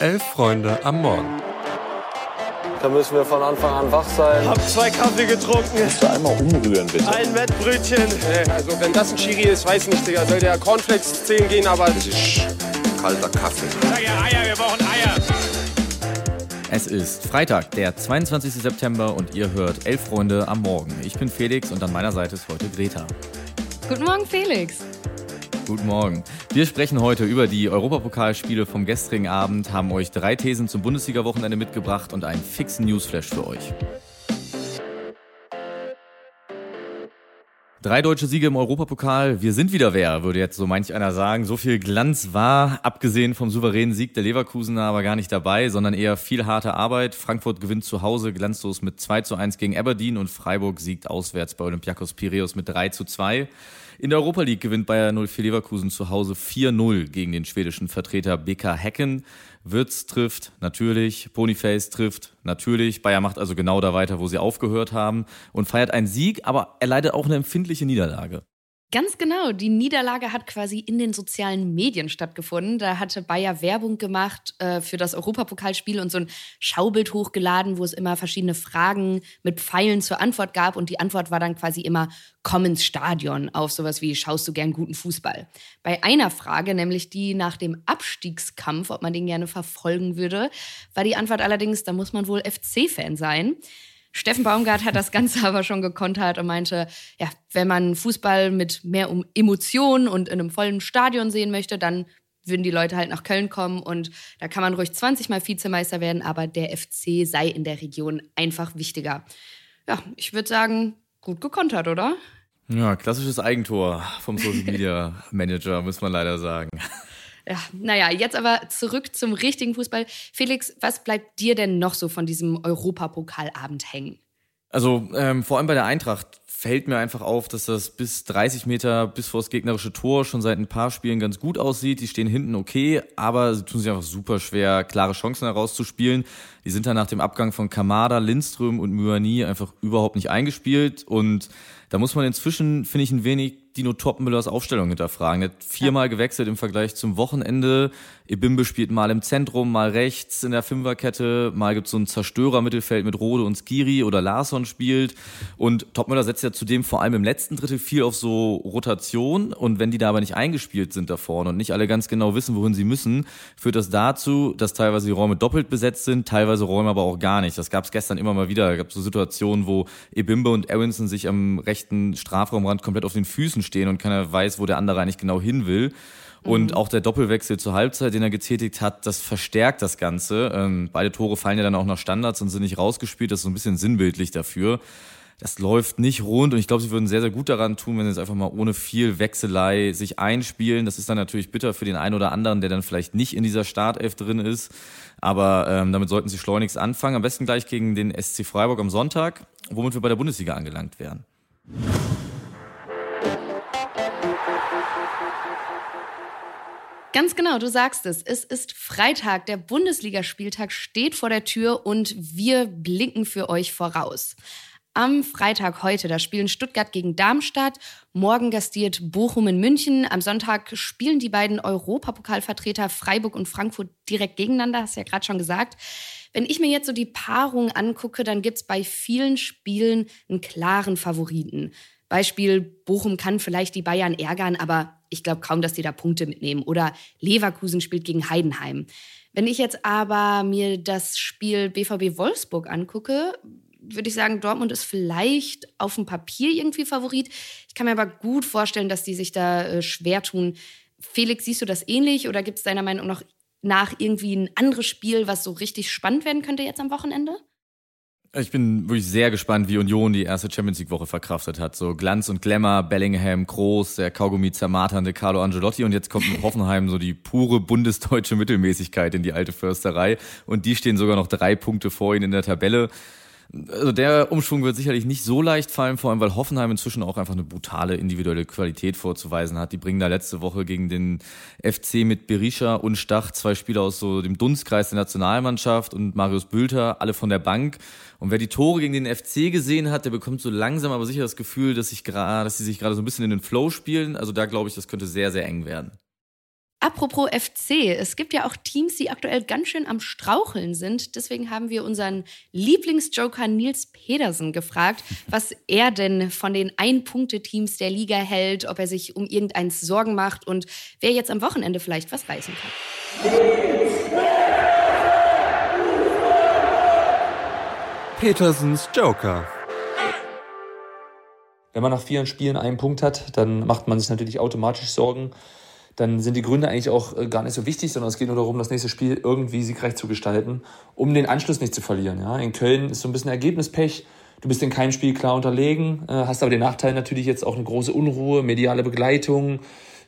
Elf Freunde am Morgen. Da müssen wir von Anfang an wach sein. Hab zwei Kaffee getrunken. Kannst du einmal umrühren, bitte? Ein Wettbrötchen. Nee, also wenn das ein Chiri ist, weiß nicht, Digga. Soll der Cornflakes 10 gehen, aber... Das ist kalter Kaffee. Sag ja Eier, wir brauchen Eier. Es ist Freitag, der 22. September und ihr hört Elf Freunde am Morgen. Ich bin Felix und an meiner Seite ist heute Greta. Guten Morgen, Felix. Guten Morgen. Wir sprechen heute über die Europapokalspiele vom gestrigen Abend, haben euch drei Thesen zum Bundesliga-Wochenende mitgebracht und einen fixen Newsflash für euch. Drei deutsche Siege im Europapokal. Wir sind wieder wer, würde jetzt so manch einer sagen. So viel Glanz war, abgesehen vom souveränen Sieg der Leverkusener, aber gar nicht dabei, sondern eher viel harte Arbeit. Frankfurt gewinnt zu Hause glanzlos mit 2 zu 1 gegen Aberdeen und Freiburg siegt auswärts bei Olympiakos Piraeus mit 3 zu 2. In der Europa League gewinnt Bayer 04 Leverkusen zu Hause 4-0 gegen den schwedischen Vertreter BK Hecken. Wirtz trifft, natürlich. Ponyface trifft, natürlich. Bayer macht also genau da weiter, wo sie aufgehört haben und feiert einen Sieg, aber er leidet auch eine empfindliche Niederlage. Ganz genau. Die Niederlage hat quasi in den sozialen Medien stattgefunden. Da hatte Bayer Werbung gemacht äh, für das Europapokalspiel und so ein Schaubild hochgeladen, wo es immer verschiedene Fragen mit Pfeilen zur Antwort gab. Und die Antwort war dann quasi immer, komm ins Stadion auf sowas wie, schaust du gern guten Fußball? Bei einer Frage, nämlich die nach dem Abstiegskampf, ob man den gerne verfolgen würde, war die Antwort allerdings, da muss man wohl FC-Fan sein. Steffen Baumgart hat das Ganze aber schon gekontert und meinte, ja, wenn man Fußball mit mehr um Emotionen und in einem vollen Stadion sehen möchte, dann würden die Leute halt nach Köln kommen und da kann man ruhig 20 Mal Vizemeister werden, aber der FC sei in der Region einfach wichtiger. Ja, ich würde sagen, gut gekontert, oder? Ja, klassisches Eigentor vom Social Media Manager, muss man leider sagen. Ja, naja, jetzt aber zurück zum richtigen Fußball. Felix, was bleibt dir denn noch so von diesem Europapokalabend hängen? Also ähm, vor allem bei der Eintracht fällt mir einfach auf, dass das bis 30 Meter bis vor das gegnerische Tor schon seit ein paar Spielen ganz gut aussieht. Die stehen hinten okay, aber sie tun sich einfach super schwer, klare Chancen herauszuspielen. Die sind dann nach dem Abgang von Kamada, Lindström und Myani einfach überhaupt nicht eingespielt und da muss man inzwischen, finde ich, ein wenig Dino Topmüllers Aufstellung hinterfragen. Er hat viermal ja. gewechselt im Vergleich zum Wochenende. Ebimbe spielt mal im Zentrum, mal rechts in der Fünferkette. Mal gibt es so ein Zerstörer-Mittelfeld mit Rode und Skiri oder Larsson spielt. Und Topmüller setzt ja zudem vor allem im letzten Drittel viel auf so Rotation. Und wenn die da aber nicht eingespielt sind da vorne und nicht alle ganz genau wissen, wohin sie müssen, führt das dazu, dass teilweise die Räume doppelt besetzt sind, teilweise Räume aber auch gar nicht. Das gab es gestern immer mal wieder. Es gab so Situationen, wo Ebimbe und Aronson sich am rechten Strafraumrand komplett auf den Füßen stehen und keiner weiß, wo der andere eigentlich genau hin will. Und mhm. auch der Doppelwechsel zur Halbzeit, den er getätigt hat, das verstärkt das Ganze. Ähm, beide Tore fallen ja dann auch nach Standards und sind nicht rausgespielt. Das ist so ein bisschen sinnbildlich dafür. Das läuft nicht rund und ich glaube, sie würden sehr, sehr gut daran tun, wenn sie jetzt einfach mal ohne viel Wechselei sich einspielen. Das ist dann natürlich bitter für den einen oder anderen, der dann vielleicht nicht in dieser Startelf drin ist. Aber ähm, damit sollten sie schleunigst anfangen. Am besten gleich gegen den SC Freiburg am Sonntag, womit wir bei der Bundesliga angelangt werden. Ganz genau, du sagst es. Es ist Freitag, der Bundesligaspieltag steht vor der Tür und wir blicken für euch voraus. Am Freitag heute, da spielen Stuttgart gegen Darmstadt, morgen gastiert Bochum in München, am Sonntag spielen die beiden Europapokalvertreter Freiburg und Frankfurt direkt gegeneinander, hast du ja gerade schon gesagt. Wenn ich mir jetzt so die Paarung angucke, dann gibt es bei vielen Spielen einen klaren Favoriten. Beispiel, Bochum kann vielleicht die Bayern ärgern, aber ich glaube kaum, dass die da Punkte mitnehmen. Oder Leverkusen spielt gegen Heidenheim. Wenn ich jetzt aber mir das Spiel BVB Wolfsburg angucke, würde ich sagen, Dortmund ist vielleicht auf dem Papier irgendwie Favorit. Ich kann mir aber gut vorstellen, dass die sich da äh, schwer tun. Felix, siehst du das ähnlich oder gibt es deiner Meinung nach irgendwie ein anderes Spiel, was so richtig spannend werden könnte jetzt am Wochenende? Ich bin wirklich sehr gespannt, wie Union die erste Champions League Woche verkraftet hat. So Glanz und Glamour, Bellingham, Groß, der Kaugummi zermarternde Carlo Angelotti und jetzt kommt mit Hoffenheim so die pure bundesdeutsche Mittelmäßigkeit in die alte Försterei und die stehen sogar noch drei Punkte vor ihnen in der Tabelle. Also der Umschwung wird sicherlich nicht so leicht fallen, vor allem weil Hoffenheim inzwischen auch einfach eine brutale individuelle Qualität vorzuweisen hat. Die bringen da letzte Woche gegen den FC mit Berisha und Stach zwei Spieler aus so dem Dunstkreis der Nationalmannschaft und Marius Bülter, alle von der Bank. Und wer die Tore gegen den FC gesehen hat, der bekommt so langsam aber sicher das Gefühl, dass, ich dass sie sich gerade so ein bisschen in den Flow spielen. Also da glaube ich, das könnte sehr, sehr eng werden. Apropos FC, es gibt ja auch Teams, die aktuell ganz schön am Straucheln sind. Deswegen haben wir unseren Lieblingsjoker Nils Pedersen gefragt, was er denn von den Ein-Punkte-Teams der Liga hält, ob er sich um irgendeins Sorgen macht und wer jetzt am Wochenende vielleicht was reißen kann. Petersens Joker. Wenn man nach vier Spielen einen Punkt hat, dann macht man sich natürlich automatisch Sorgen. Dann sind die Gründe eigentlich auch äh, gar nicht so wichtig, sondern es geht nur darum, das nächste Spiel irgendwie siegreich zu gestalten, um den Anschluss nicht zu verlieren. Ja? In Köln ist so ein bisschen Ergebnispech. Du bist in keinem Spiel klar unterlegen, äh, hast aber den Nachteil natürlich jetzt auch eine große Unruhe, mediale Begleitung,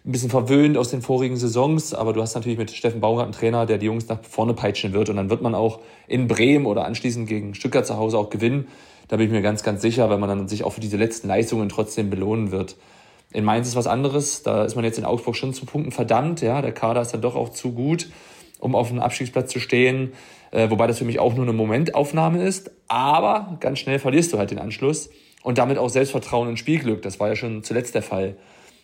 ein bisschen verwöhnt aus den vorigen Saisons, aber du hast natürlich mit Steffen Baumgart einen Trainer, der die Jungs nach vorne peitschen wird und dann wird man auch in Bremen oder anschließend gegen Stuttgart zu Hause auch gewinnen. Da bin ich mir ganz, ganz sicher, weil man dann sich auch für diese letzten Leistungen trotzdem belohnen wird. In Mainz ist was anderes, da ist man jetzt in Augsburg schon zu Punkten verdammt, ja, der Kader ist dann doch auch zu gut, um auf dem Abstiegsplatz zu stehen, äh, wobei das für mich auch nur eine Momentaufnahme ist, aber ganz schnell verlierst du halt den Anschluss und damit auch Selbstvertrauen und Spielglück, das war ja schon zuletzt der Fall.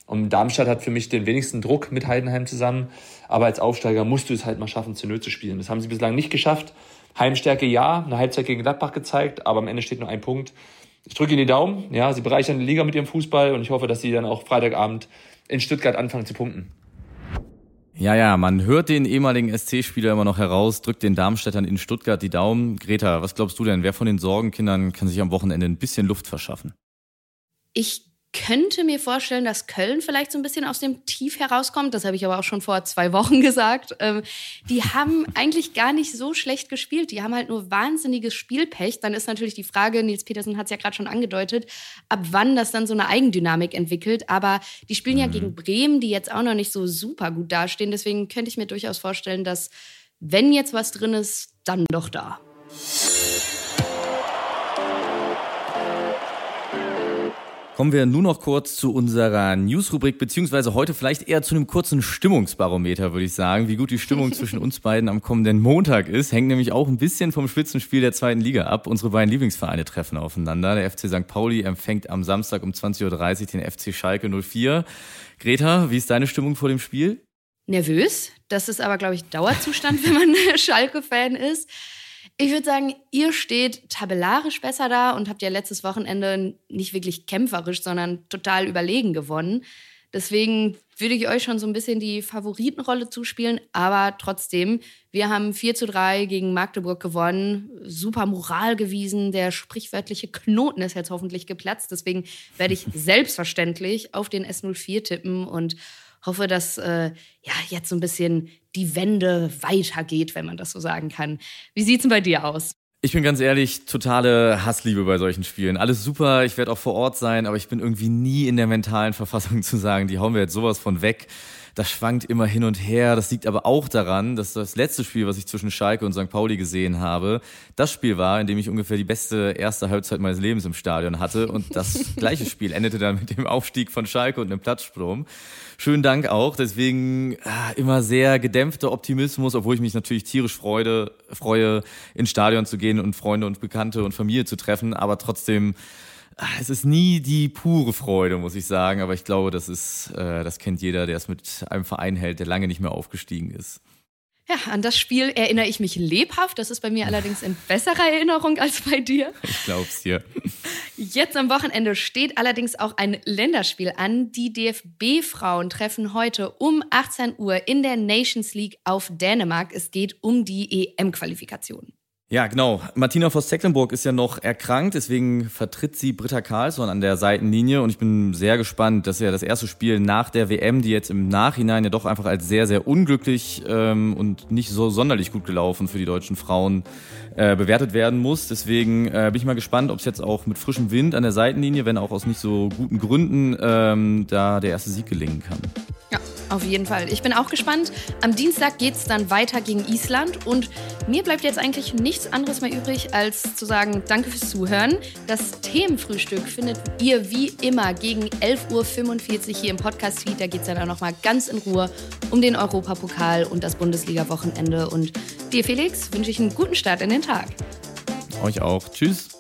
Und Darmstadt hat für mich den wenigsten Druck mit Heidenheim zusammen. Aber als Aufsteiger musst du es halt mal schaffen, zu Null zu spielen. Das haben sie bislang nicht geschafft. Heimstärke ja, eine Halbzeit gegen Gladbach gezeigt, aber am Ende steht nur ein Punkt. Ich drücke Ihnen die Daumen. Ja, sie bereichern die Liga mit ihrem Fußball und ich hoffe, dass sie dann auch Freitagabend in Stuttgart anfangen zu punkten. Ja, ja, man hört den ehemaligen SC-Spieler immer noch heraus, drückt den Darmstädtern in Stuttgart die Daumen. Greta, was glaubst du denn? Wer von den Sorgenkindern kann sich am Wochenende ein bisschen Luft verschaffen? Ich könnte mir vorstellen, dass Köln vielleicht so ein bisschen aus dem Tief herauskommt. Das habe ich aber auch schon vor zwei Wochen gesagt. Ähm, die haben eigentlich gar nicht so schlecht gespielt. Die haben halt nur wahnsinniges Spielpech. Dann ist natürlich die Frage, Nils Petersen hat es ja gerade schon angedeutet, ab wann das dann so eine Eigendynamik entwickelt. Aber die spielen ja mhm. gegen Bremen, die jetzt auch noch nicht so super gut dastehen. Deswegen könnte ich mir durchaus vorstellen, dass wenn jetzt was drin ist, dann doch da. Kommen wir nur noch kurz zu unserer Newsrubrik, beziehungsweise heute vielleicht eher zu einem kurzen Stimmungsbarometer, würde ich sagen. Wie gut die Stimmung zwischen uns beiden am kommenden Montag ist, hängt nämlich auch ein bisschen vom Spitzenspiel der zweiten Liga ab. Unsere beiden Lieblingsvereine treffen aufeinander. Der FC St. Pauli empfängt am Samstag um 20.30 Uhr den FC Schalke 04. Greta, wie ist deine Stimmung vor dem Spiel? Nervös. Das ist aber, glaube ich, Dauerzustand, wenn man Schalke-Fan ist. Ich würde sagen, ihr steht tabellarisch besser da und habt ja letztes Wochenende nicht wirklich kämpferisch, sondern total überlegen gewonnen. Deswegen würde ich euch schon so ein bisschen die Favoritenrolle zuspielen. Aber trotzdem, wir haben 4 zu 3 gegen Magdeburg gewonnen. Super Moral gewiesen. Der sprichwörtliche Knoten ist jetzt hoffentlich geplatzt. Deswegen werde ich selbstverständlich auf den S04 tippen und hoffe, dass äh, ja jetzt so ein bisschen die Wende weitergeht, wenn man das so sagen kann. Wie sieht's denn bei dir aus? Ich bin ganz ehrlich, totale Hassliebe bei solchen Spielen. Alles super, ich werde auch vor Ort sein, aber ich bin irgendwie nie in der mentalen Verfassung zu sagen, die hauen wir jetzt sowas von weg. Das schwankt immer hin und her. Das liegt aber auch daran, dass das letzte Spiel, was ich zwischen Schalke und St. Pauli gesehen habe, das Spiel war, in dem ich ungefähr die beste erste Halbzeit meines Lebens im Stadion hatte. Und das gleiche Spiel endete dann mit dem Aufstieg von Schalke und einem Platzsprung. Schönen Dank auch. Deswegen ah, immer sehr gedämpfter Optimismus, obwohl ich mich natürlich tierisch freude, freue, ins Stadion zu gehen und Freunde und Bekannte und Familie zu treffen. Aber trotzdem es ist nie die pure Freude, muss ich sagen, aber ich glaube, das ist, äh, das kennt jeder, der es mit einem Verein hält, der lange nicht mehr aufgestiegen ist. Ja, an das Spiel erinnere ich mich lebhaft. Das ist bei mir allerdings in besserer Erinnerung als bei dir. Ich glaub's dir. Jetzt am Wochenende steht allerdings auch ein Länderspiel an. Die DFB-Frauen treffen heute um 18 Uhr in der Nations League auf Dänemark. Es geht um die EM-Qualifikation. Ja, genau. Martina Voss-Tecklenburg ist ja noch erkrankt, deswegen vertritt sie Britta Karlsson an der Seitenlinie und ich bin sehr gespannt. Das ist ja das erste Spiel nach der WM, die jetzt im Nachhinein ja doch einfach als sehr, sehr unglücklich ähm, und nicht so sonderlich gut gelaufen für die deutschen Frauen äh, bewertet werden muss. Deswegen äh, bin ich mal gespannt, ob es jetzt auch mit frischem Wind an der Seitenlinie, wenn auch aus nicht so guten Gründen, ähm, da der erste Sieg gelingen kann. Auf jeden Fall. Ich bin auch gespannt. Am Dienstag geht es dann weiter gegen Island und mir bleibt jetzt eigentlich nichts anderes mehr übrig, als zu sagen, danke fürs Zuhören. Das Themenfrühstück findet ihr wie immer gegen 11.45 Uhr hier im Podcast-Feed. Da geht es dann auch nochmal ganz in Ruhe um den Europapokal und das Bundesliga-Wochenende. Und dir, Felix, wünsche ich einen guten Start in den Tag. Euch auch. Tschüss.